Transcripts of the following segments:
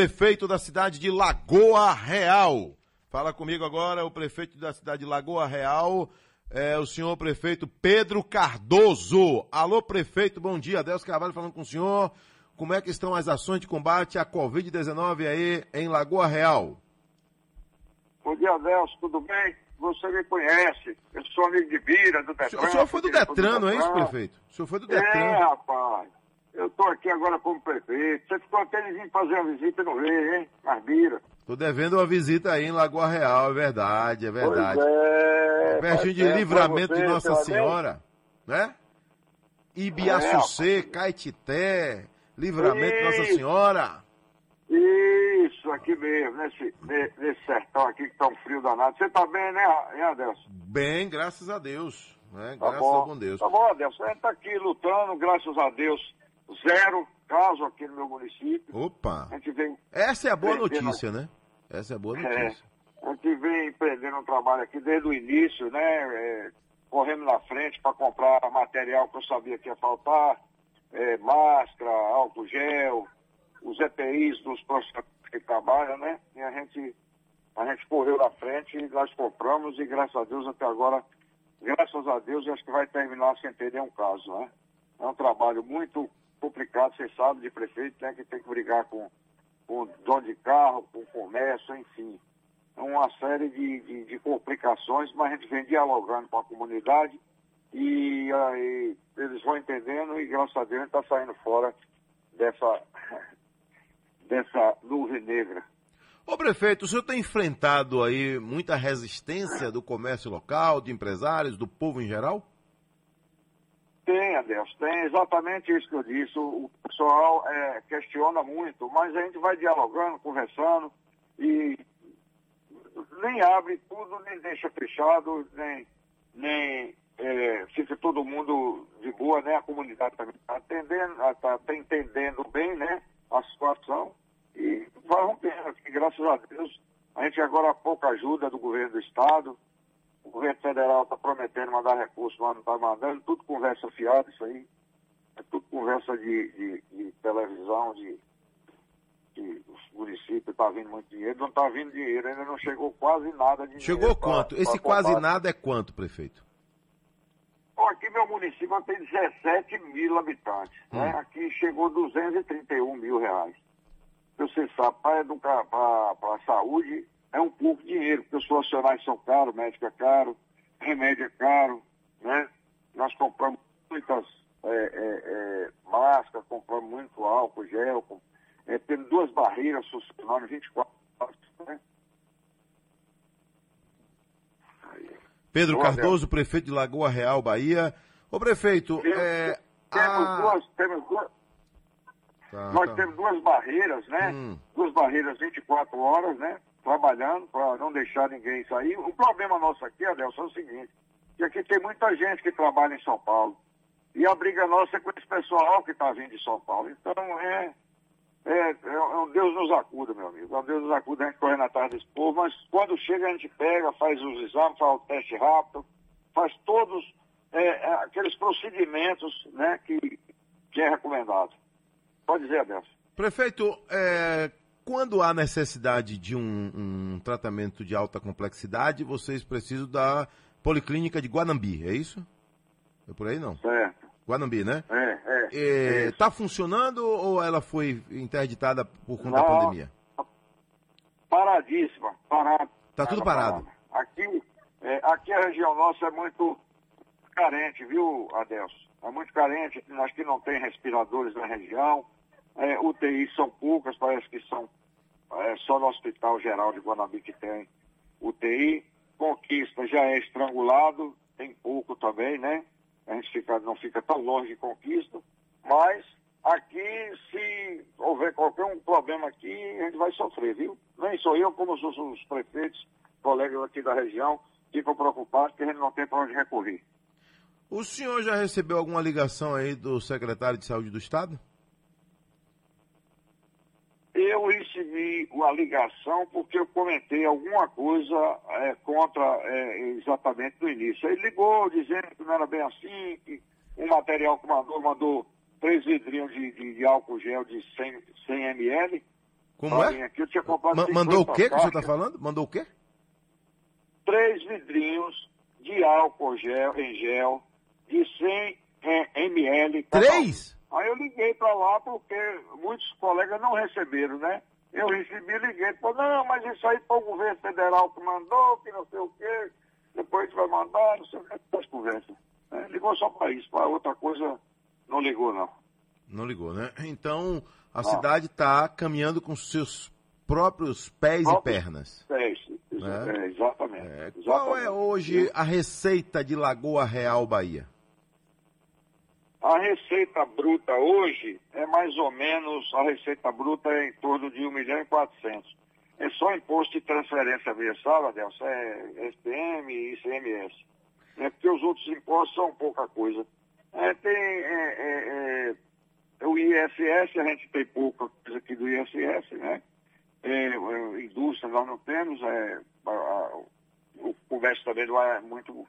prefeito da cidade de Lagoa Real. Fala comigo agora o prefeito da cidade de Lagoa Real, é o senhor prefeito Pedro Cardoso. Alô, prefeito, bom dia. Deus Carvalho falando com o senhor. Como é que estão as ações de combate à Covid-19 aí em Lagoa Real? Bom dia, Deus, tudo bem? Você me conhece. Eu sou amigo de Bira, do Detran. O senhor foi do Detran, não é isso, prefeito? O senhor foi do Detran. É, rapaz. Eu estou aqui agora como prefeito. Você ficou até de vir fazer uma visita no veio, hein? Bira. Tô devendo uma visita aí em Lagoa Real, é verdade, é verdade. Pois é. Pertinho de livramento de Nossa Senhora, né? Ibiaçucê, é, Caetité, livramento de Nossa Senhora. Isso, aqui mesmo, nesse, nesse sertão aqui que tá um frio danado. Você tá bem, né, Adelson? Bem, graças a Deus. Né? Tá graças bom. a bom Deus. Tá bom, Adelson. A gente tá aqui lutando, graças a Deus. Zero caso aqui no meu município. Opa! A gente vem. Essa é a boa notícia, né? Essa é a boa notícia. É, a gente vem empreendendo um trabalho aqui desde o início, né? É, correndo na frente para comprar material que eu sabia que ia faltar, é, máscara, álcool gel, os EPIs dos profissionais que trabalham, né? E a gente, a gente correu na frente e nós compramos e graças a Deus até agora, graças a Deus, acho que vai terminar sem ter nenhum caso, né? É um trabalho muito complicado, você sabe, de prefeito, né? Que tem que brigar com, com dono de carro, com comércio, enfim. É uma série de, de, de complicações, mas a gente vem dialogando com a comunidade e aí eles vão entendendo e graças a Deus a gente está saindo fora dessa, dessa nuvem negra. Ô prefeito, o senhor tem enfrentado aí muita resistência do comércio local, de empresários, do povo em geral? Tem, Adelso, tem exatamente isso que eu disse. O, o pessoal é, questiona muito, mas a gente vai dialogando, conversando e nem abre tudo, nem deixa fechado, nem, nem é, fica todo mundo de boa, né? A comunidade também está atendendo, está tá entendendo bem, né? A situação e vai rompendo graças a Deus. A gente agora há pouca ajuda do governo do estado. O governo federal está prometendo mandar recursos, mas não está mandando. Tudo conversa fiada, isso aí. É tudo conversa de, de, de televisão, de, de os municípios está vindo muito dinheiro. Não está vindo dinheiro, ainda não chegou quase nada de Chegou quanto? pra- Esse pra quase combate. nada é quanto, prefeito? Bom, aqui meu município tem 17 mil habitantes. Né? Aqui chegou 231 mil reais. Você sabe, para educar, para a saúde é um pouco dinheiro, porque os profissionais são caros, médico é caro, remédio é caro, né? Nós compramos muitas é, é, é, máscaras, compramos muito álcool, gel, com- é, temos duas barreiras funcionando 24 horas, né? Pedro Boa, Cardoso, prefeito de Lagoa Real, Bahia. Ô prefeito, Temos, é. temos duas, temos duas, Tá, Nós tá. temos duas barreiras, né? Hum. Duas barreiras 24 horas, né? Trabalhando para não deixar ninguém sair. O problema nosso aqui, Adelson, é o seguinte, que aqui tem muita gente que trabalha em São Paulo. E a briga nossa é com esse pessoal que está vindo de São Paulo. Então é, é, é um Deus nos acuda, meu amigo. É um Deus nos acuda, a gente correndo atrás desse povo, mas quando chega a gente pega, faz os exames, faz o teste rápido, faz todos é, é, aqueles procedimentos né, que, que é recomendado. Pode dizer, Adelson. Prefeito, é, quando há necessidade de um, um tratamento de alta complexidade, vocês precisam da Policlínica de Guanambi, é isso? É por aí não? Guanambi, né? É, é. Está funcionando ou ela foi interditada por conta da Não. pandemia? Paradíssima, parado. Tá tudo parado. Aqui, é, aqui a região nossa é muito carente, viu, Adelso? É muito carente, nós que não tem respiradores na região, é, UTI são poucas, parece que são é, só no Hospital Geral de Guanambi que tem UTI. Conquista já é estrangulado, tem pouco também, né? A gente fica, não fica tão longe de Conquista, mas aqui, se houver qualquer um problema aqui, a gente vai sofrer, viu? Nem sou eu, como os, os prefeitos, colegas aqui da região, ficam preocupados que a gente não tem para onde recorrer. O senhor já recebeu alguma ligação aí do secretário de Saúde do Estado? Eu recebi uma ligação porque eu comentei alguma coisa é, contra é, exatamente no início. Ele ligou dizendo que não era bem assim, que o material que mandou, mandou três vidrinhos de, de- de álcool gel de 100, 100 ml, Como é? Aqui, mandou o que que senhor está falando? Mandou o quê? Três vidrinhos de álcool gel, em gel de 100 é, ml. Três? Aí eu liguei para lá porque muitos colegas não receberam, né? Eu recebi e liguei. Falei, não, mas isso aí foi o governo federal que mandou, que não sei o quê. Depois a gente vai mandar, não sei o que, essas conversas. né? Ligou só para isso, para outra coisa não ligou, não. Não ligou, né? Então, a Não. cidade está caminhando com seus próprios pés Próprios e pernas. É isso, isso, É. é, exatamente. É, qual é exatamente. hoje a receita de Lagoa Real, Bahia? A receita bruta hoje é mais ou menos, a receita bruta é em torno de 1 milhão e 400. É só imposto de transferência mensal, Adelson, é SPM e ICMS. É porque os outros impostos são pouca coisa. É, tem é, é, é, o ISS, a gente tem pouca coisa aqui do ISS, né? É, é, indústria nós não temos, é, a- a- o comércio também não é muito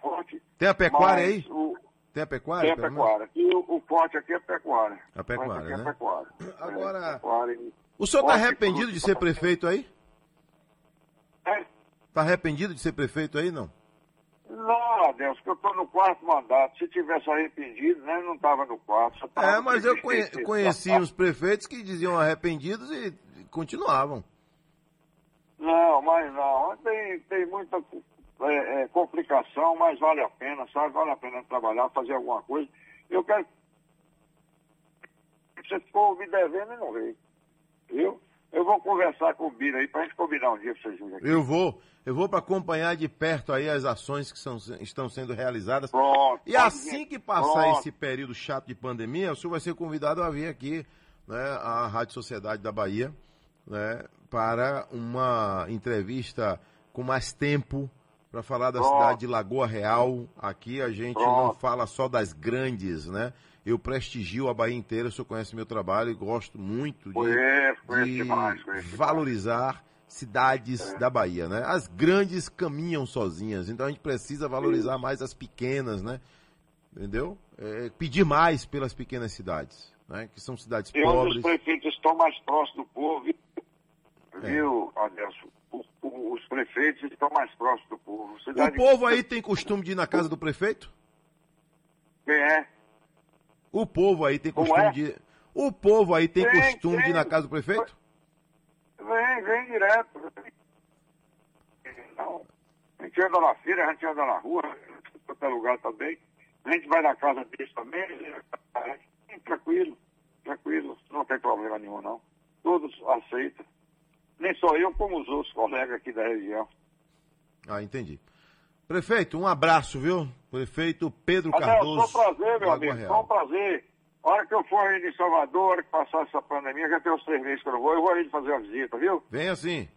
forte. Tem a pecuária aí? o- Tem a pecuária? tem a pecuária. E o, o forte aqui é pecuária. A pecuária, O forte aqui né? É pecuária. Agora- É, pecuária e- O senhor está arrependido de ser prefeito aí? É. Está arrependido de ser prefeito aí, não? Não, Adeus, que eu estou no quarto mandato. Se tivesse arrependido, né, não estava no quarto. É, mas eu conhe- conheci uns prefeitos que diziam arrependidos e continuavam. Não, mas não. Tem, tem muita é, é, complicação, mas vale a pena, sabe? Vale a pena trabalhar, fazer alguma coisa. Eu quero. Você ficou me devendo e não veio. Viu? Eu vou conversar com o Bira aí pra gente combinar um dia pra vocês virem aqui. Eu vou, eu vou para acompanhar de perto aí as ações que são, estão sendo realizadas. Pronto. E assim que passar Pronto. esse período chato de pandemia, o senhor vai ser convidado a vir aqui, né, à Rádio Sociedade da Bahia, né, para uma entrevista com mais tempo para falar da Pronto. cidade de Lagoa Real. Aqui a gente não Pronto. fala só das grandes, né? Eu prestigio a Bahia inteira, o senhor conhece meu trabalho e gosto muito de, Conheço, conheço de demais, conheço demais. valorizar cidades da Bahia, né? As grandes caminham sozinhas, então a gente precisa valorizar mais as pequenas, né? Entendeu? É, pedir mais pelas pequenas cidades, né? Que são cidades E os pobres. prefeitos estão mais próximos do povo, viu, É. viu O- o- os prefeitos estão mais próximos do povo. O Cidade- povo aí tem costume de ir na casa do prefeito? Quem é? O povo aí tem costume é? de. O povo aí tem Tem, costume de ir na casa do prefeito? Vem, vem direto. Não. A gente anda na feira, a gente anda na rua, em qualquer lugar também. A gente vai na casa deles também. Tranquilo, tranquilo. Não tem problema nenhum, não. Todos aceitam. Nem só eu, como os outros colegas aqui da região. Ah, entendi. Prefeito, um abraço, viu? Prefeito Pedro Adeus, Cardoso. foi um prazer, meu amigo. Real. Foi um prazer. A hora que eu for aí em Salvador, a hora que passar essa pandemia, já tem uns três meses que eu não vou, eu vou aí fazer uma visita, viu? Vem assim.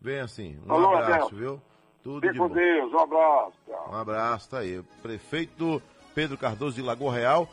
Vem assim. Um Alô, abraço, Adel. viu? Tudo Fique de com bom. Deus, um abraço. Tchau. Um abraço, tá aí. Prefeito Pedro Cardoso de Lagoa Real.